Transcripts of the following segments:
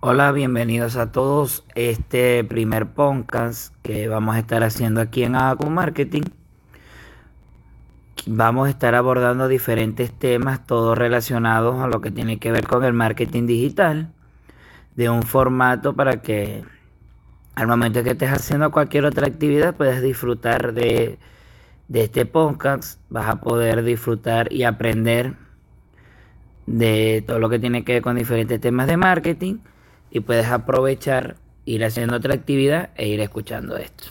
Hola, bienvenidos a todos. Este primer podcast que vamos a estar haciendo aquí en Acu Marketing. Vamos a estar abordando diferentes temas, todos relacionados a lo que tiene que ver con el marketing digital, de un formato para que al momento que estés haciendo cualquier otra actividad puedas disfrutar de, de este podcast. Vas a poder disfrutar y aprender de todo lo que tiene que ver con diferentes temas de marketing y puedes aprovechar, ir haciendo otra actividad e ir escuchando esto.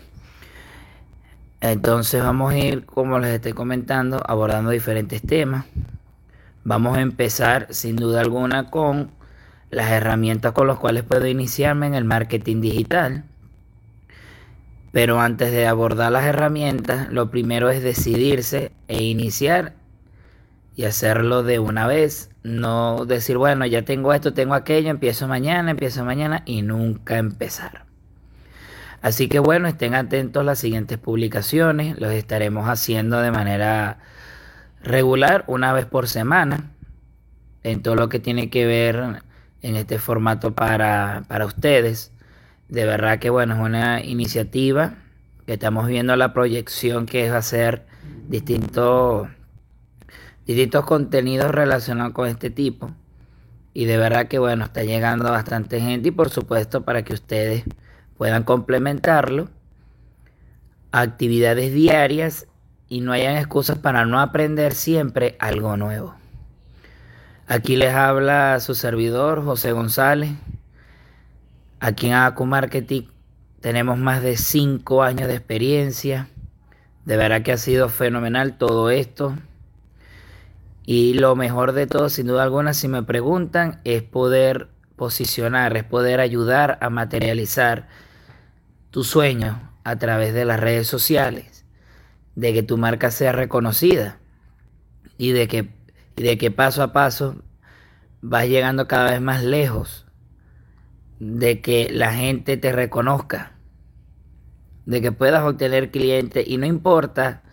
Entonces vamos a ir, como les estoy comentando, abordando diferentes temas. Vamos a empezar sin duda alguna con las herramientas con las cuales puedo iniciarme en el marketing digital. Pero antes de abordar las herramientas, lo primero es decidirse e iniciar y hacerlo de una vez. No decir, bueno, ya tengo esto, tengo aquello, empiezo mañana, empiezo mañana y nunca empezar. Así que bueno, estén atentos a las siguientes publicaciones. Los estaremos haciendo de manera regular, una vez por semana, en todo lo que tiene que ver en este formato para, para ustedes. De verdad que bueno, es una iniciativa que estamos viendo la proyección que es hacer distintos distintos contenidos relacionados con este tipo. Y de verdad que bueno, está llegando bastante gente y por supuesto para que ustedes puedan complementarlo. Actividades diarias y no hayan excusas para no aprender siempre algo nuevo. Aquí les habla su servidor José González. Aquí en Acu Marketing tenemos más de 5 años de experiencia. De verdad que ha sido fenomenal todo esto. Y lo mejor de todo, sin duda alguna, si me preguntan, es poder posicionar, es poder ayudar a materializar tu sueño a través de las redes sociales, de que tu marca sea reconocida y de que, de que paso a paso vas llegando cada vez más lejos, de que la gente te reconozca, de que puedas obtener clientes y no importa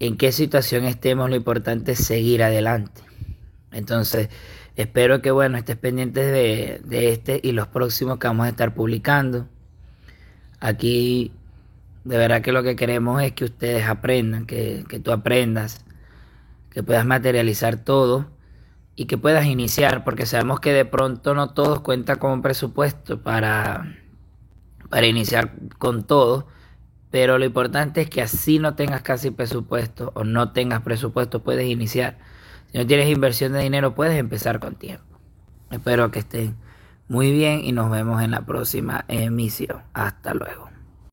en qué situación estemos, lo importante es seguir adelante. Entonces, espero que, bueno, estés pendientes de, de este y los próximos que vamos a estar publicando. Aquí, de verdad que lo que queremos es que ustedes aprendan, que, que tú aprendas, que puedas materializar todo y que puedas iniciar, porque sabemos que de pronto no todos cuentan con un presupuesto para, para iniciar con todo pero lo importante es que así no tengas casi presupuesto o no tengas presupuesto, puedes iniciar. Si no tienes inversión de dinero, puedes empezar con tiempo. Espero que estén muy bien y nos vemos en la próxima emisión. Hasta luego.